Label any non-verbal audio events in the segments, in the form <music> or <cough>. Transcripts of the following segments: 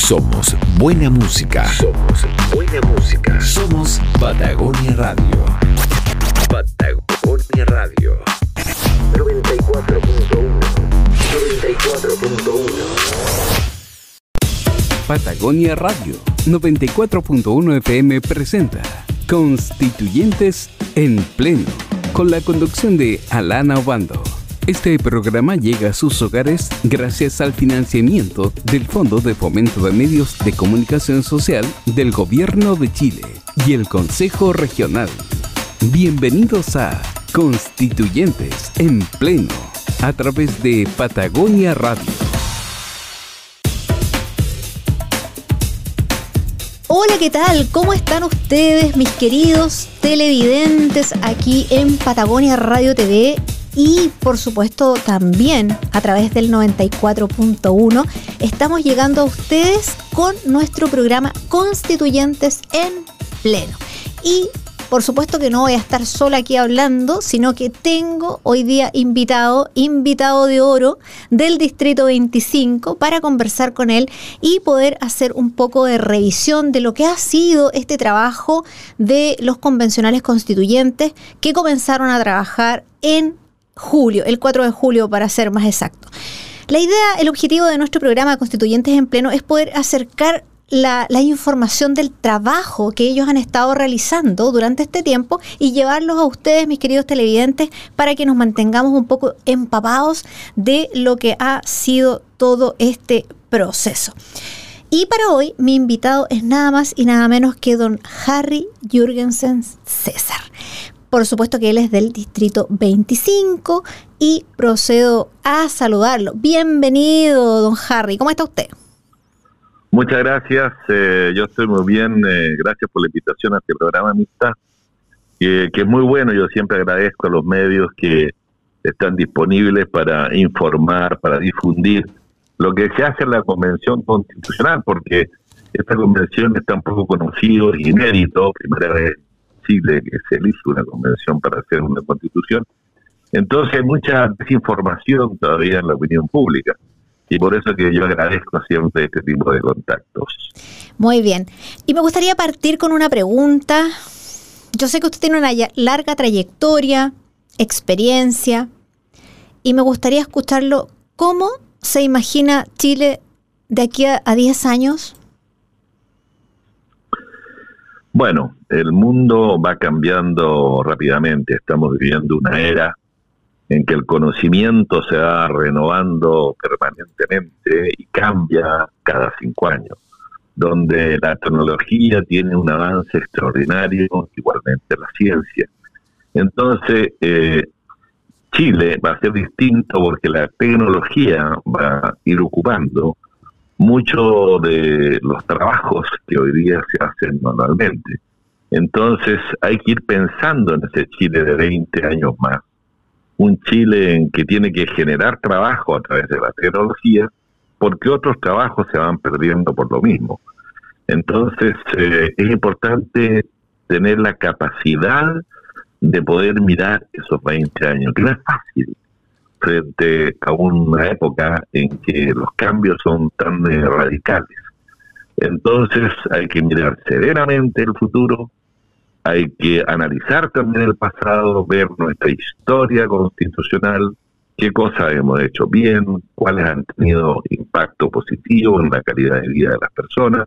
Somos buena música. Somos buena música. Somos Patagonia Radio. Patagonia Radio. 94.1. 94.1. Patagonia Radio 94.1 FM presenta Constituyentes en Pleno, con la conducción de Alana Obando. Este programa llega a sus hogares gracias al financiamiento del Fondo de Fomento de Medios de Comunicación Social del Gobierno de Chile y el Consejo Regional. Bienvenidos a Constituyentes en Pleno, a través de Patagonia Radio. Hola, ¿qué tal? ¿Cómo están ustedes, mis queridos televidentes, aquí en Patagonia Radio TV? Y por supuesto también a través del 94.1 estamos llegando a ustedes con nuestro programa Constituyentes en Pleno. Y por supuesto que no voy a estar sola aquí hablando, sino que tengo hoy día invitado, invitado de oro del Distrito 25 para conversar con él y poder hacer un poco de revisión de lo que ha sido este trabajo de los convencionales constituyentes que comenzaron a trabajar en julio, el 4 de julio para ser más exacto. La idea, el objetivo de nuestro programa Constituyentes en Pleno es poder acercar la, información del trabajo que ellos han estado realizando durante este tiempo y llevarlos a ustedes, mis queridos televidentes, para que nos mantengamos un poco empapados de lo que ha sido todo este proceso. Y para hoy mi invitado es nada más y nada menos que don Harry Jürgensen César. Por supuesto que él es del distrito 25 y procedo a saludarlo. Bienvenido, don Harry. ¿Cómo está usted? Muchas gracias, eh, yo estoy muy bien, eh, gracias por la invitación a este programa Amistad, que, es muy bueno, yo siempre agradezco a los medios que están disponibles para informar, para difundir lo que se hace en la Convención Constitucional, porque esta convención está un poco conocido y inédito, primera vez Chile que se elige una convención para hacer una constitución, entonces hay mucha desinformación todavía en la opinión pública y por eso que yo agradezco siempre este tipo de contactos. Muy bien. Y me gustaría partir con una pregunta. Yo sé que usted tiene una larga trayectoria, experiencia, y me gustaría escucharlo. ¿Cómo se imagina Chile de aquí a 10 años? Bueno, el mundo va cambiando rápidamente. Estamos viviendo una era en que el conocimiento se va renovando permanentemente y cambia cada cinco años, donde la tecnología tiene un avance extraordinario, igualmente la ciencia. Entonces, eh, Chile va a ser distinto porque la tecnología va a ir ocupando muchos de los trabajos que hoy día se hacen manualmente. Entonces hay que ir pensando en ese Chile de 20 años más un Chile en que tiene que generar trabajo a través de la tecnología, porque otros trabajos se van perdiendo por lo mismo. Entonces, eh, es importante tener la capacidad de poder mirar esos 20 años, que no es fácil frente a una época en que los cambios son tan eh, radicales. Entonces hay que mirar serenamente el futuro, hay que analizar también el pasado, ver nuestra historia constitucional, qué cosas hemos hecho bien, cuáles han tenido impacto positivo en la calidad de vida de las personas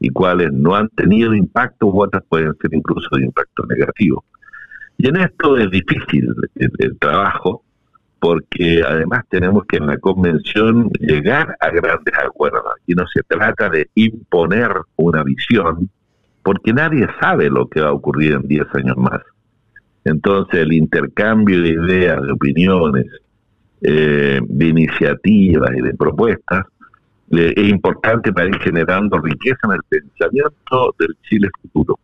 y cuáles no han tenido impacto u otras pueden ser incluso de impacto negativo. Y en esto es difícil el, trabajo porque además tenemos que en la convención llegar a grandes acuerdos. Y no se trata de imponer una visión, porque nadie sabe lo que va a ocurrir en 10 años más. Entonces el intercambio de ideas, de opiniones, eh, de iniciativas y de propuestas es importante para ir generando riqueza en el pensamiento del Chile futuro.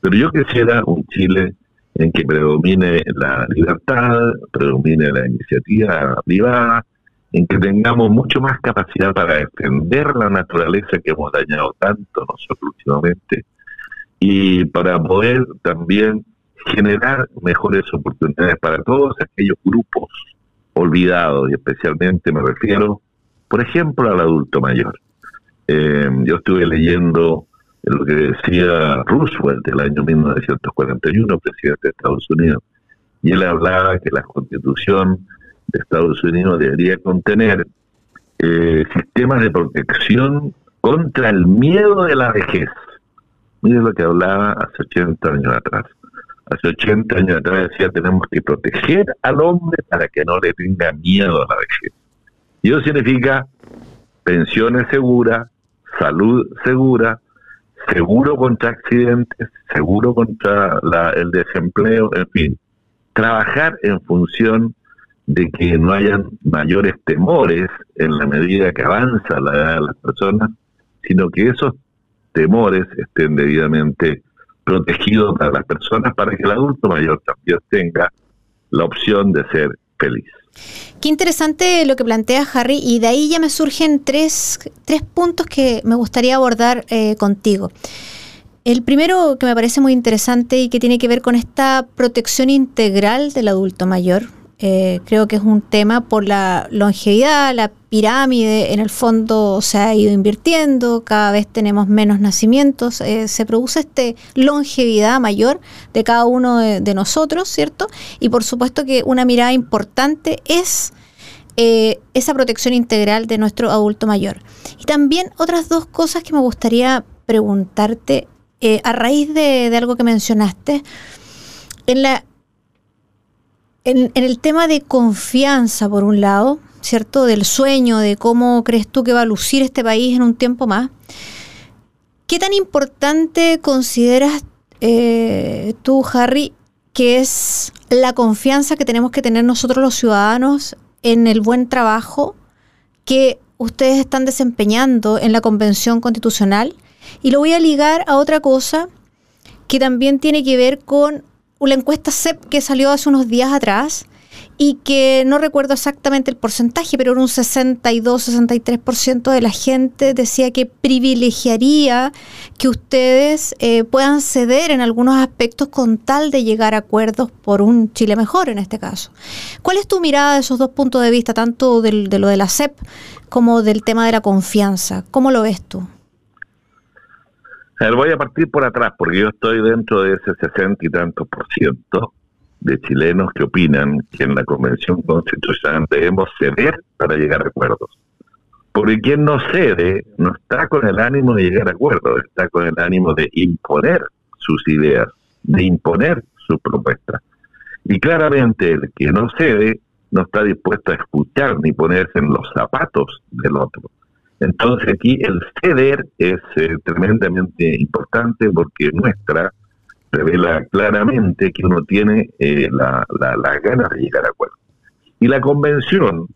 Pero yo quisiera un Chile en que predomine la libertad, predomine la iniciativa privada, en que tengamos mucho más capacidad para defender la naturaleza que hemos dañado tanto nosotros últimamente y para poder también generar mejores oportunidades para todos aquellos grupos olvidados, y especialmente me refiero, por ejemplo, al adulto mayor. eh, yo estuve leyendo lo que decía Roosevelt el año 1941, presidente de Estados Unidos, y él hablaba que la constitución de Estados Unidos debería contener eh, sistemas de protección contra el miedo de la vejez. Mire lo que hablaba hace 80 años atrás. Hace 80 años atrás decía tenemos que proteger al hombre para que no le tenga miedo a la vejez. Y eso significa pensiones seguras, salud segura, seguro contra accidentes, seguro contra el desempleo, en fin, trabajar en función de que no hayan mayores temores en la medida que avanza la edad de las personas, sino que esos temores estén debidamente protegidos para las personas para que el adulto mayor también tenga la opción de ser feliz. Qué interesante lo que plantea Harry y de ahí ya me surgen tres, tres puntos que me gustaría abordar eh, contigo. El primero que me parece muy interesante y que tiene que ver con esta protección integral del adulto mayor, eh, creo que es un tema por la longevidad, la pirámide en el fondo se ha ido invirtiendo, cada vez tenemos menos nacimientos, eh, se produce este longevidad mayor de cada uno de, nosotros, ¿cierto? Y por supuesto que una mirada importante es eh, esa protección integral de nuestro adulto mayor. Y también otras dos cosas que me gustaría preguntarte a raíz de algo que mencionaste. En la en, el tema de confianza, por un lado, ¿cierto? Del sueño, de cómo crees tú que va a lucir este país en un tiempo más. ¿Qué tan importante consideras eh, tú, Harry, que es la confianza que tenemos que tener nosotros los ciudadanos en el buen trabajo que ustedes están desempeñando en la Convención Constitucional? Y lo voy a ligar a otra cosa que también tiene que ver con una encuesta CEP que salió hace unos días atrás y que no recuerdo exactamente el porcentaje, pero era un 62-63% de la gente decía que privilegiaría que ustedes eh, puedan ceder en algunos aspectos con tal de llegar a acuerdos por un Chile mejor en este caso. ¿Cuál es tu mirada de esos dos puntos de vista, tanto de lo de la CEP como del tema de la confianza? ¿Cómo lo ves tú? Voy a partir por atrás, porque yo estoy dentro de ese sesenta y tantos por ciento de chilenos que opinan que en la Convención Constitucional debemos ceder para llegar a acuerdos. Porque quien no cede no está con el ánimo de llegar a acuerdos, está con el ánimo de imponer sus ideas, de imponer su propuesta. Y claramente el que no cede no está dispuesto a escuchar ni ponerse en los zapatos del otro. Entonces aquí el ceder es eh, tremendamente importante porque nuestra revela claramente que uno tiene eh, la, las ganas de llegar a acuerdo. Y la convención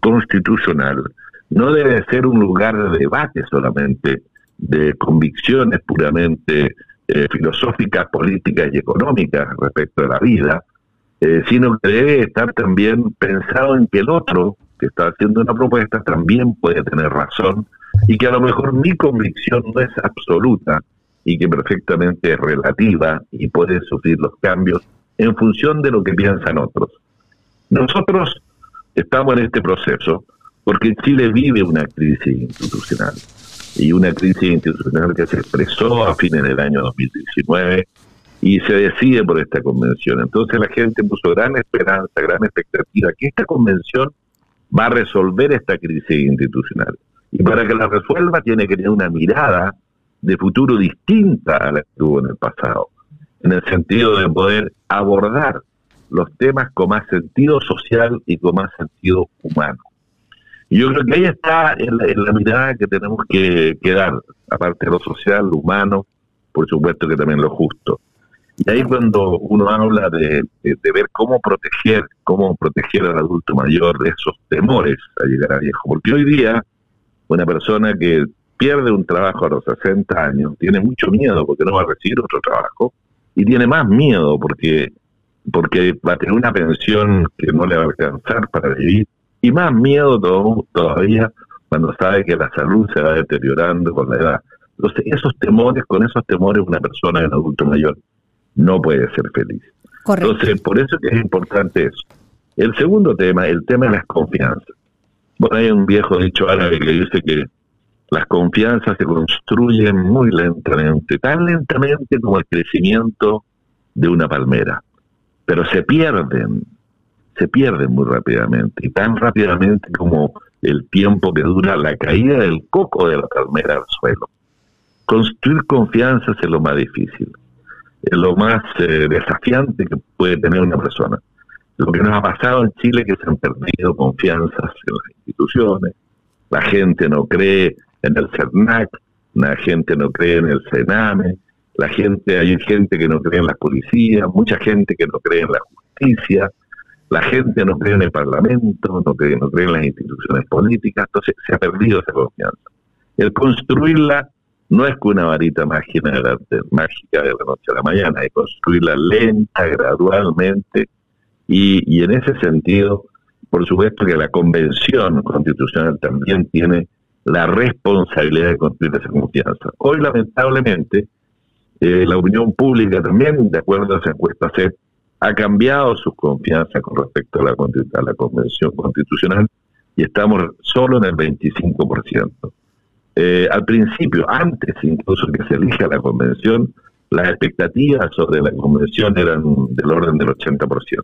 constitucional no debe ser un lugar de debate solamente, de convicciones puramente eh, filosóficas, políticas y económicas respecto a la vida, sino que debe estar también pensado en que el otro que está haciendo una propuesta también puede tener razón y que a lo mejor mi convicción no es absoluta y que perfectamente es relativa y puede sufrir los cambios en función de lo que piensan otros. Nosotros estamos en este proceso porque Chile vive una crisis institucional y una crisis institucional que se expresó a fines del año 2019 y se decide por esta convención. Entonces la gente puso gran esperanza, gran expectativa que esta convención va a resolver esta crisis institucional. Y para que la resuelva tiene que tener una mirada de futuro distinta a la que tuvo en el pasado, en el sentido de poder abordar los temas con más sentido social y con más sentido humano. Y yo creo que ahí está en la, mirada que tenemos que, que, dar, aparte de lo social, lo humano, por supuesto que también lo justo. Y ahí cuando uno habla de, ver cómo proteger, cómo proteger al adulto mayor de esos temores a llegar a viejo. Porque hoy día una persona que pierde un trabajo a los 60 años tiene mucho miedo porque no va a recibir otro trabajo y tiene más miedo porque porque va a tener una pensión que no le va a alcanzar para vivir y más miedo todavía cuando sabe que la salud se va deteriorando con la edad. Entonces, esos temores, con esos temores una persona, un adulto mayor, no puede ser feliz. Entonces, por eso que es importante eso. El segundo tema, el tema de las confianzas. Bueno, hay un viejo dicho árabe que dice que las confianzas se construyen muy lentamente, tan lentamente como el crecimiento de una palmera, pero se pierden, se pierden muy rápidamente, y tan rápidamente como el tiempo que dura la caída del coco de la palmera al suelo. Construir confianzas es lo más difícil, lo más eh, desafiante que puede tener una persona. Lo que nos ha pasado en Chile es que se han perdido confianzas en las instituciones, la gente no cree en el CERNAC, la gente no cree en el CENAME, la gente, hay gente que no cree en la policía, mucha gente que no cree en la justicia, la gente no cree en el Parlamento, no cree, no cree en las instituciones políticas, entonces se ha perdido esa confianza. El construirla no es que una varita mágica de la, mágica de la noche a la mañana, es construirla lenta, gradualmente, y, en ese sentido, por supuesto que la Convención Constitucional también tiene la responsabilidad de construir esa confianza. Hoy, lamentablemente, eh, la opinión pública también, de acuerdo a esa encuesta ha cambiado su confianza con respecto a la Convención Constitucional y estamos solo en el 25%. Eh, al principio, antes incluso que se elija la Convención, las expectativas sobre la Convención eran del orden del 80%,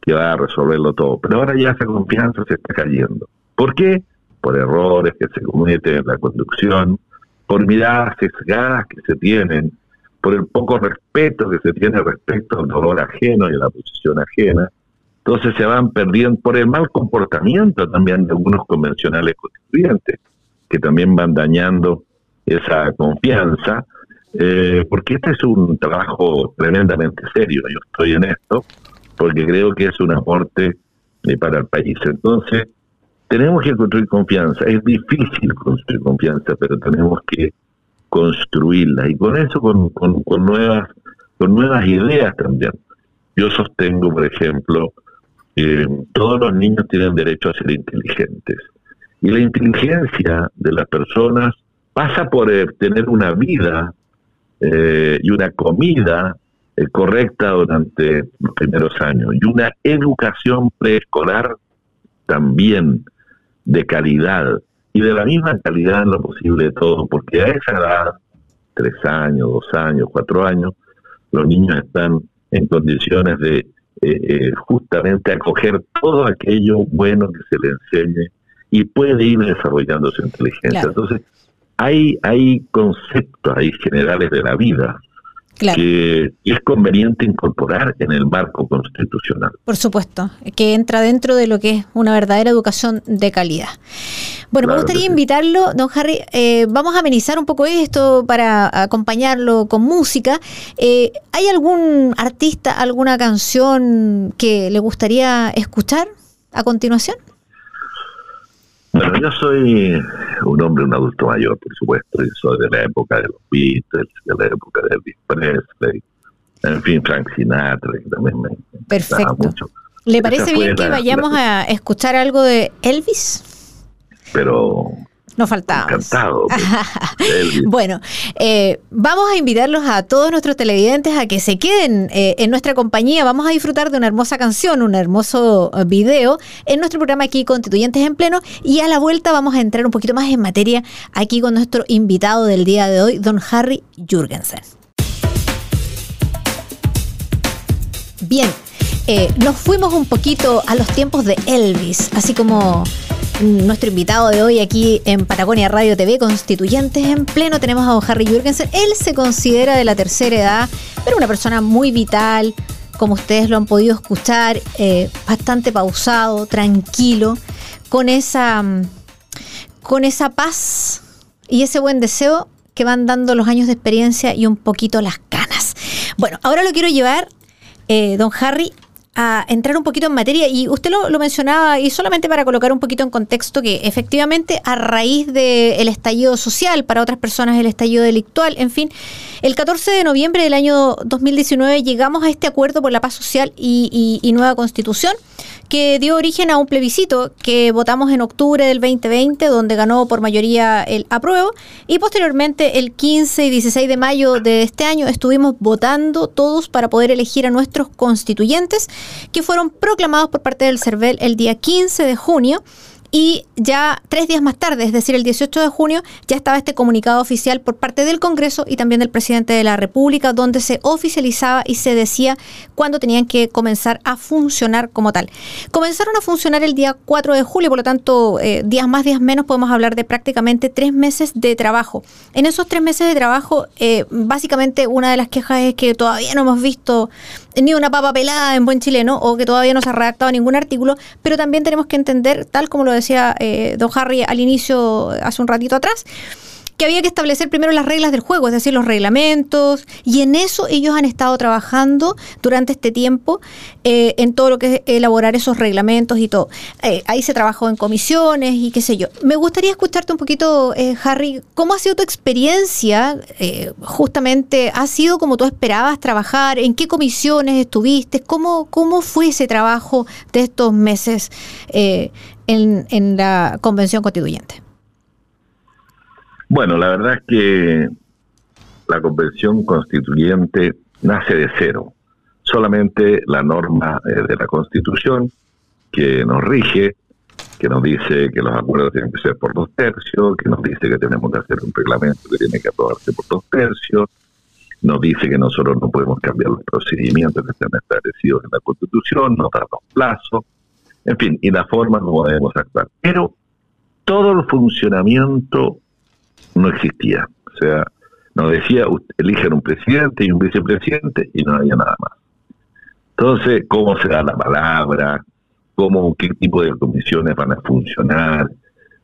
que va a resolverlo todo. Pero ahora ya esa confianza se está cayendo. ¿Por qué? por errores que se cometen en la conducción, por miradas sesgadas que se tienen, por el poco respeto que se tiene respecto al dolor ajeno y a la posición ajena. Entonces se van perdiendo por el mal comportamiento también de algunos convencionales constituyentes, que también van dañando esa confianza, eh, porque este es un trabajo tremendamente serio. Yo estoy en esto porque creo que es un aporte eh, para el país. Entonces, tenemos que construir confianza. Es difícil construir confianza, pero tenemos que construirla. Y con eso, con, con, nuevas, con nuevas ideas también. Yo sostengo, por ejemplo, que todos los niños tienen derecho a ser inteligentes. Y la inteligencia de las personas pasa por tener una vida eh, y una comida eh, correcta durante los primeros años. Y una educación preescolar también de calidad. Y de la misma calidad en lo posible de todo, porque a esa edad, tres años, dos años, cuatro años, los niños están en condiciones de eh, eh, justamente acoger todo aquello bueno que se le enseñe y puede ir desarrollando su inteligencia. Entonces, hay, hay conceptos ahí generales de la vida que es conveniente incorporar en el marco constitucional. Por supuesto, que entra dentro de lo que es una verdadera educación de calidad. Bueno, me gustaría invitarlo, don Harry, eh, vamos a amenizar un poco esto para acompañarlo con música. Eh, ¿Hay algún artista, alguna canción que le gustaría escuchar a continuación? Bueno, yo soy un hombre, un adulto mayor, por supuesto, y soy de la época de los Beatles, de la época de Elvis Presley, en fin, Frank Sinatra, que también me Perfecto. mucho. ¿Le parece bien que vayamos a escuchar algo de Elvis? Pero nos faltaba. Encantado. Pues, <laughs> bueno, eh, vamos a invitarlos a todos nuestros televidentes a que se queden eh, en nuestra compañía. Vamos a disfrutar de una hermosa canción, un hermoso eh, video en nuestro programa aquí Constituyentes en Pleno. Y a la vuelta vamos a entrar un poquito más en materia aquí con nuestro invitado del día de hoy, don Harry Jürgensen. Bien, nos fuimos un poquito a los tiempos de Elvis, así como nuestro invitado de hoy aquí en Patagonia Radio TV, Constituyentes en Pleno, tenemos a don Harry Jürgensen. Él se considera de la tercera edad, pero una persona muy vital, como ustedes lo han podido escuchar, eh, bastante pausado, tranquilo, con esa, mm, con esa paz y ese buen deseo que van dando los años de experiencia y un poquito las ganas. Bueno, ahora lo quiero llevar, eh, don Harry, a entrar un poquito en materia y usted lo, mencionaba y solamente para colocar un poquito en contexto que efectivamente a raíz del estallido social, para otras personas el estallido delictual, en fin, el 14 de noviembre del año 2019 llegamos a este acuerdo por la paz social y, y nueva constitución que dio origen a un plebiscito que votamos en octubre del 2020, donde ganó por mayoría el apruebo, y posteriormente el 15 y 16 de mayo de este año estuvimos votando todos para poder elegir a nuestros constituyentes, que fueron proclamados por parte del CERVEL el día 15 de junio y ya tres días más tarde, es decir, el 18 de junio, ya estaba este comunicado oficial por parte del Congreso y también del presidente de la República, donde se oficializaba y se decía cuándo tenían que comenzar a funcionar como tal. Comenzaron a funcionar el día 4 de julio, por lo tanto, eh, días más, días menos, podemos hablar de prácticamente tres meses de trabajo. En esos tres meses de trabajo, eh, básicamente una de las quejas es que todavía no hemos visto ni una papa pelada en buen chileno o que todavía no se ha redactado ningún artículo, pero también tenemos que entender, tal como lo decía eh, don Harry al inicio, hace un ratito atrás, que había que establecer primero las reglas del juego, es decir, los reglamentos, y en eso ellos han estado trabajando durante este tiempo, eh, en todo lo que es elaborar esos reglamentos y todo. Eh, ahí se trabajó en comisiones y qué sé yo. Me gustaría escucharte un poquito, eh, Harry, ¿cómo ha sido tu experiencia? justamente, ¿ha sido como tú esperabas trabajar? ¿En qué comisiones estuviste? ¿Cómo, cómo fue ese trabajo de estos meses en, en la Convención Constituyente? Bueno, la verdad es que la convención constituyente nace de cero. Solamente la norma eh, de la constitución que nos rige, que nos dice que los acuerdos tienen que ser por dos tercios, que nos dice que tenemos que hacer un reglamento que tiene que aprobarse por dos tercios, nos dice que nosotros no podemos cambiar los procedimientos que están establecidos en la constitución, nos da los plazos, en fin, y la forma como debemos actuar. Pero todo el funcionamiento no existía. O sea, nos decía, eligen un presidente y un vicepresidente y no había nada más. Entonces, ¿cómo se da la palabra? ¿Cómo, qué tipo de comisiones van a funcionar?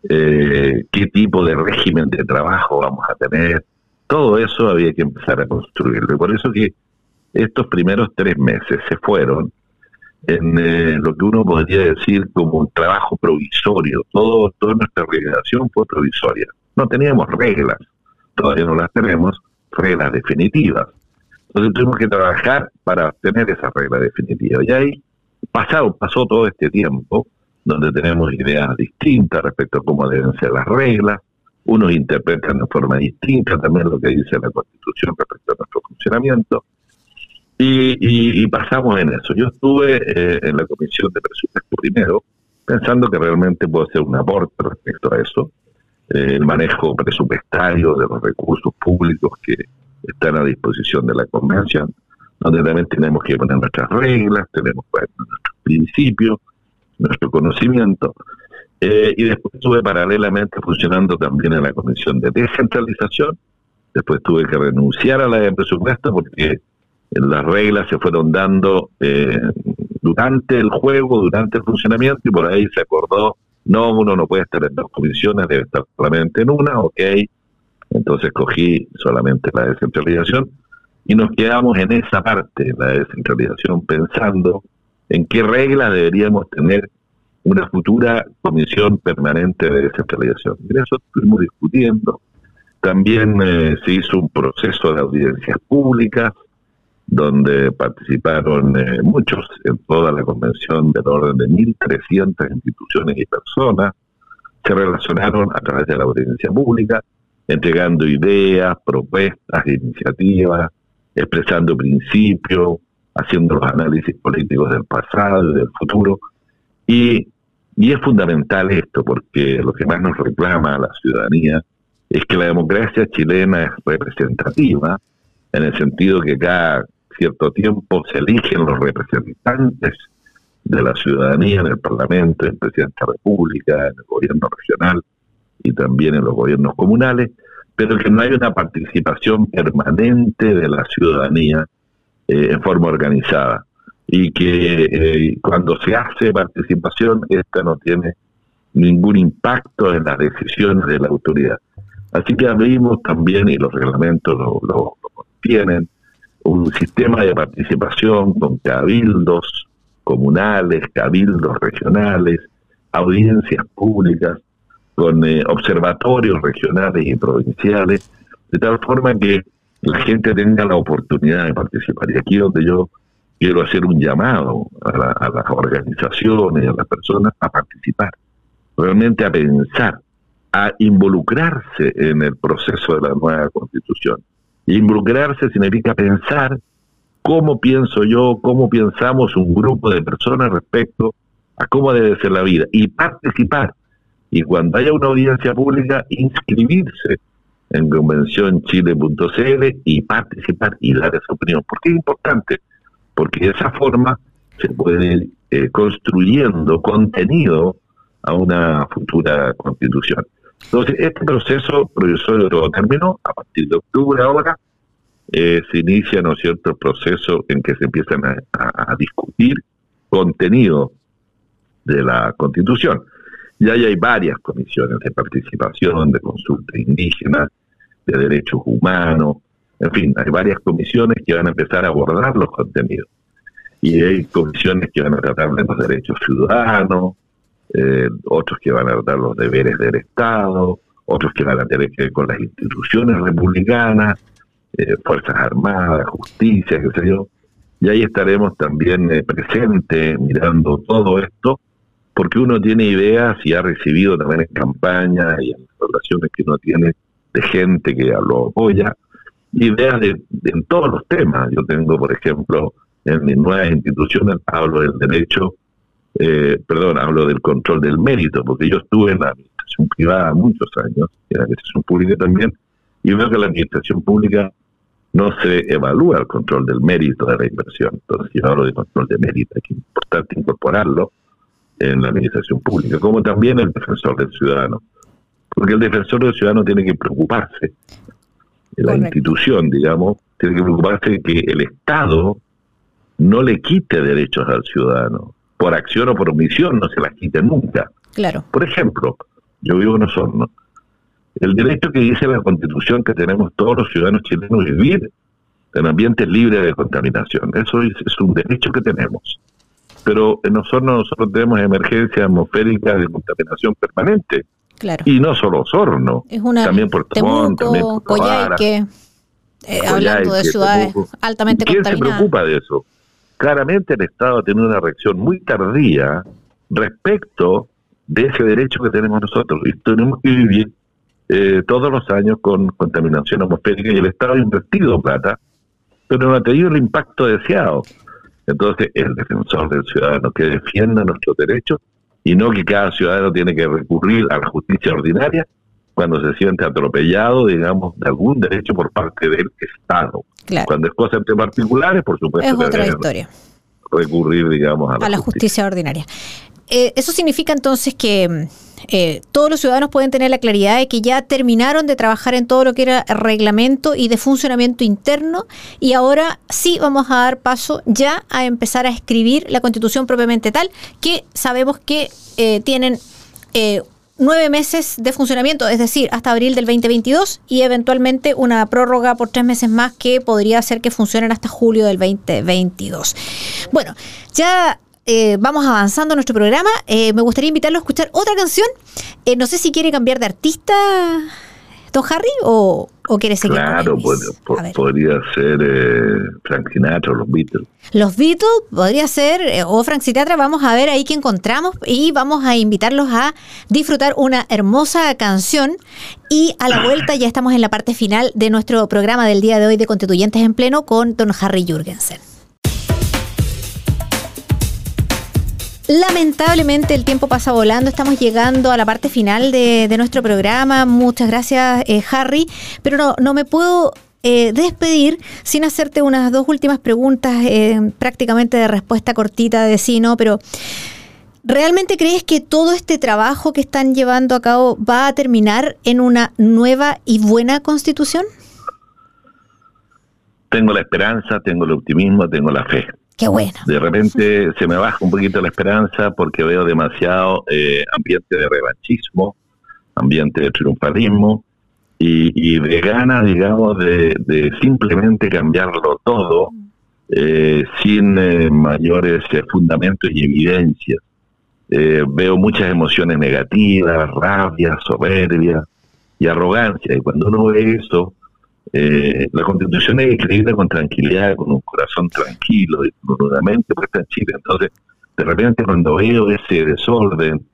Eh, ¿Qué tipo de régimen de trabajo vamos a tener? Todo eso había que empezar a construirlo. Y por eso que estos primeros tres meses se fueron en eh, lo que uno podría decir como un trabajo provisorio. Todo, toda nuestra organización fue provisoria no teníamos reglas, todavía no las tenemos, reglas definitivas. Entonces tuvimos que trabajar para tener esa regla definitiva. Y ahí pasado, pasó todo este tiempo donde tenemos ideas distintas respecto a cómo deben ser las reglas, unos interpretan de forma distinta también lo que dice la Constitución respecto a nuestro funcionamiento, y, pasamos en eso. Yo estuve eh, en la Comisión de Presupuesto primero, pensando que realmente puedo hacer un aporte respecto a eso, el manejo presupuestario de los recursos públicos que están a disposición de la convención, donde también tenemos que poner nuestras reglas, tenemos que poner nuestros principios, nuestro conocimiento. Eh, y después estuve paralelamente funcionando también en la Comisión de Descentralización. Después tuve que renunciar a la de presupuesto porque las reglas se fueron dando eh, durante el juego, durante el funcionamiento, y por ahí se acordó no, uno no puede estar en dos comisiones, debe estar solamente en una, ok. Entonces cogí solamente la descentralización y nos quedamos en esa parte, la descentralización, pensando en qué reglas deberíamos tener una futura comisión permanente de descentralización. Y eso estuvimos discutiendo. También eh, se hizo un proceso de audiencias públicas, donde participaron eh, muchos en toda la convención del orden de 1.300 instituciones y personas, se relacionaron a través de la audiencia pública, entregando ideas, propuestas, iniciativas, expresando principios, haciendo los análisis políticos del pasado y del futuro. Y, y es fundamental esto, porque lo que más nos reclama a la ciudadanía es que la democracia chilena es representativa, en el sentido que cada cierto tiempo se eligen los representantes de la ciudadanía en el Parlamento, en el Presidente de la República, en el gobierno regional y también en los gobiernos comunales, pero que no hay una participación permanente de la ciudadanía eh, en forma organizada y que eh, cuando se hace participación esta no tiene ningún impacto en las decisiones de la autoridad. Así que abrimos también, y los reglamentos lo, lo, lo un sistema de participación con cabildos comunales, cabildos regionales, audiencias públicas, con eh, observatorios regionales y provinciales, de tal forma que la gente tenga la oportunidad de participar. Y aquí donde yo quiero hacer un llamado a, a las organizaciones, a las personas a participar, realmente a pensar, a involucrarse en el proceso de la nueva constitución Involucrarse significa pensar cómo pienso yo, cómo pensamos un grupo de personas respecto a cómo debe ser la vida y participar, y cuando haya una audiencia pública, inscribirse en convencionchile.cl y participar y dar esa opinión. ¿Por qué es importante? Porque de esa forma se puede ir eh, construyendo contenido a una futura constitución. Entonces, este proceso provisorio terminó a partir de octubre ahora. Eh, se inicia, ¿no cierto?, proceso en que se empiezan a, discutir contenido de la Constitución. Y hay varias comisiones de participación, de consulta indígena, de derechos humanos, en fin, hay varias comisiones que van a empezar a abordar los contenidos. Y hay comisiones que van a tratar de los derechos ciudadanos, eh, otros que van a tratar los deberes del Estado, otros que van a tener que ver con las instituciones republicanas, eh, Fuerzas Armadas, Justicia, qué sé yo. Y ahí estaremos también eh, presentes mirando todo esto, porque uno tiene ideas y ha recibido también en campaña y en relaciones que uno tiene de gente que lo apoya, ideas de, en todos los temas. Yo tengo, por ejemplo, en mis nuevas instituciones hablo del derecho, eh, perdón, hablo del control del mérito, porque yo estuve en la administración privada muchos años, y en la administración pública también, y veo que la administración pública no se evalúa el control del mérito de la inversión. Entonces, yo hablo de control de mérito, es importante incorporarlo en la administración pública, como también el defensor del ciudadano. Porque el defensor del ciudadano tiene que preocuparse, la institución, digamos, tiene que preocuparse de que el Estado no le quite derechos al ciudadano. Por acción o por omisión no se las quite nunca. Claro. Por ejemplo, yo vivo en Osorno. El derecho que dice la Constitución que tenemos todos los ciudadanos chilenos vivir en ambientes libres de contaminación. Eso es, un derecho que tenemos. Pero en Osorno nosotros tenemos emergencia atmosférica de contaminación permanente. Claro. Y no solo Osorno, es una, también Puerto Montt, también Coyhaique, eh, hablando de ciudades altamente ¿Quién contaminadas. se preocupa de eso? Claramente el Estado ha tenido una reacción muy tardía respecto de ese derecho que tenemos nosotros. Y tenemos que vivir eh, todos los años con contaminación atmosférica y el Estado ha invertido plata, pero no ha tenido el impacto deseado. Entonces, el defensor del ciudadano que defienda nuestros derechos y no que cada ciudadano tiene que recurrir a la justicia ordinaria cuando se siente atropellado, digamos, de algún derecho por parte del Estado. Cuando es cosa entre particulares, por supuesto. Es otra historia. Recurrir, digamos, a la, justicia. ordinaria. Eh, eso significa entonces que eh, todos los ciudadanos pueden tener la claridad de que ya terminaron de trabajar en todo lo que era reglamento y de funcionamiento interno y ahora sí vamos a dar paso ya a empezar a escribir la constitución propiamente tal que sabemos que eh, tienen eh, nueve meses de funcionamiento, es decir, hasta abril del 2022 y eventualmente una prórroga por tres meses más que podría hacer que funcionen hasta julio del 2022. Bueno, ya eh, vamos avanzando nuestro programa. Eh, me gustaría invitarlo a escuchar otra canción. Eh, no sé si quiere cambiar de artista, don Harry, o, o quiere seguir Claro, podría ser Frank Sinatra o los Beatles. Los Beatles podría ser, o Frank Sinatra, vamos a ver ahí que encontramos y vamos a invitarlos a disfrutar una hermosa canción. Y a la vuelta ya estamos en la parte final de nuestro programa del día de hoy de Constituyentes en Pleno con don Harry Jurgensen. Lamentablemente el tiempo pasa volando, estamos llegando a la parte final de, nuestro programa. Muchas gracias eh, Harry, pero no, no me puedo eh, despedir sin hacerte unas dos últimas preguntas eh, prácticamente de respuesta cortita de sí, ¿no? Pero ¿realmente crees que todo este trabajo que están llevando a cabo va a terminar en una nueva y buena constitución? Tengo la esperanza, tengo el optimismo, tengo la fe. De repente se me baja un poquito la esperanza porque veo demasiado eh, ambiente de revanchismo, ambiente de triunfalismo y, de ganas, digamos, de, simplemente cambiarlo todo eh, sin eh, mayores fundamentos y evidencias. veo muchas emociones negativas, rabia, soberbia y arrogancia. Y cuando uno ve eso, eh, la constitución es escrita con tranquilidad, con un corazón tranquilo y con una mente puesta en Chile. Entonces, de repente cuando veo ese desorden,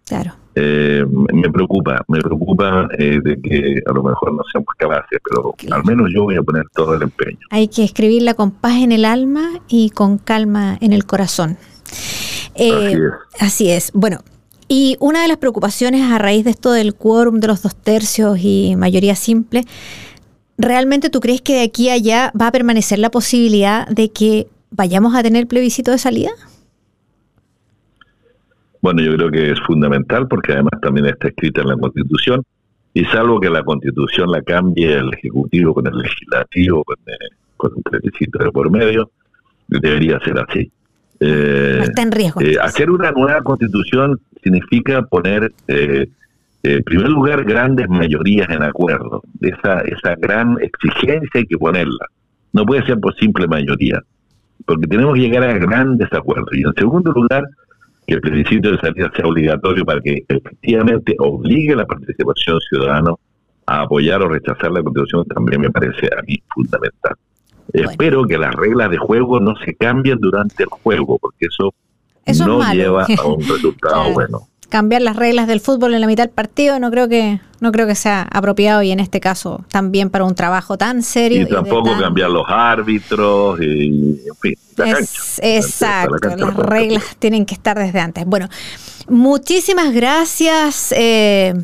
eh, me preocupa, me preocupa eh, de que a lo mejor no seamos capaces, pero al menos yo voy a poner todo el empeño. Hay que escribirla con paz en el alma y con calma en el corazón. así es. Así es. Bueno, Y una de las preocupaciones a raíz de esto del quórum de los dos tercios y mayoría simple, ¿realmente tú crees que de aquí a allá va a permanecer la posibilidad de que vayamos a tener plebiscito de salida? Bueno, yo creo que es fundamental porque además también está escrita en la Constitución y salvo que la Constitución la cambie el Ejecutivo con el Legislativo, con, eh, con un plebiscito de por medio, debería ser así. Eh, está en riesgo. Eh, hacer una nueva Constitución significa poner, en primer lugar, grandes mayorías en acuerdo. Esa, esa gran exigencia hay que ponerla. No puede ser por simple mayoría, porque tenemos que llegar a grandes acuerdos. Y en segundo lugar, que el plebiscito de salida sea obligatorio para que efectivamente obligue a la participación ciudadana a apoyar o rechazar la constitución también me parece a mí fundamental. Espero que las reglas de juego no se cambien durante el juego, porque eso, no lleva a un <laughs> resultado bueno cambiar las reglas del fútbol en la mitad del partido no creo que no creo que sea apropiado y en este caso también para un trabajo tan serio y tampoco cambiar los árbitros y en fin exacto las reglas tienen que estar desde antes. Bueno muchísimas gracias eh,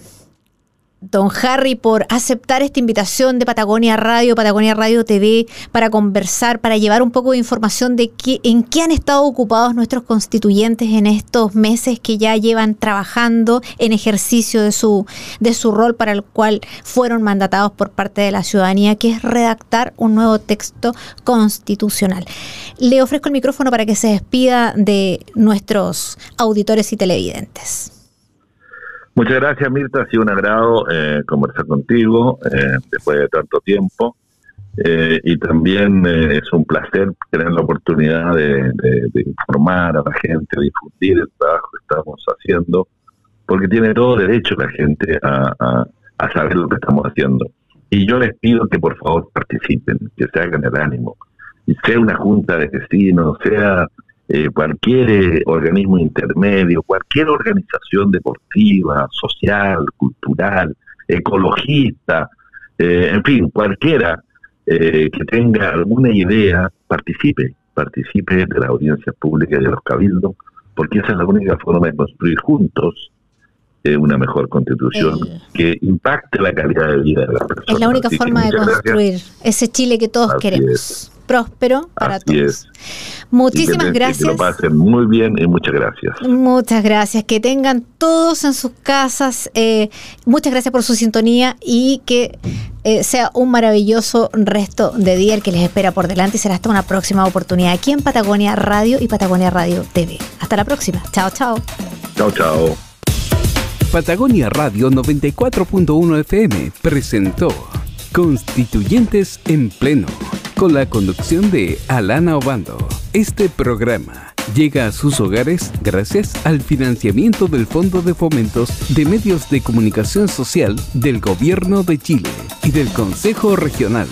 don Harry, por aceptar esta invitación de Patagonia Radio, Patagonia Radio TV, para conversar, para llevar un poco de información de qué, en qué han estado ocupados nuestros constituyentes en estos meses que ya llevan trabajando en ejercicio de su, de su rol para el cual fueron mandatados por parte de la ciudadanía, que es redactar un nuevo texto constitucional. Le ofrezco el micrófono para que se despida de nuestros auditores y televidentes. Muchas gracias, Mirta. Ha sido un agrado eh, conversar contigo eh, después de tanto tiempo. Eh, y también es un placer tener la oportunidad de, informar a la gente, difundir el trabajo que estamos haciendo, porque tiene todo derecho la gente a, a saber lo que estamos haciendo. Y yo les pido que por favor participen, que se hagan el ánimo. Y sea una junta de vecinos, sea eh, cualquier eh, organismo intermedio, cualquier organización deportiva, social, cultural, ecologista, eh, en fin, cualquiera que tenga alguna idea, participe, participe de la audiencia pública y de los cabildos, porque esa es la única forma de construir juntos una mejor constitución que impacte la calidad de vida de las personas. Es la única forma de construir ese Chile que todos queremos próspero para todos. Muchísimas gracias. Que lo pasen muy bien y muchas gracias. Muchas gracias. Que tengan todos en sus casas. Eh, muchas gracias por su sintonía y que eh, sea un maravilloso resto de día el que les espera por delante y será hasta una próxima oportunidad aquí en Patagonia Radio y Patagonia Radio TV. Hasta la próxima. Chao, chao. Chao, chao. Patagonia Radio 94.1 FM presentó Constituyentes en Pleno con la conducción de Alana Obando. Este programa llega a sus hogares gracias al financiamiento del Fondo de Fomentos de Medios de Comunicación Social del Gobierno de Chile y del Consejo Regional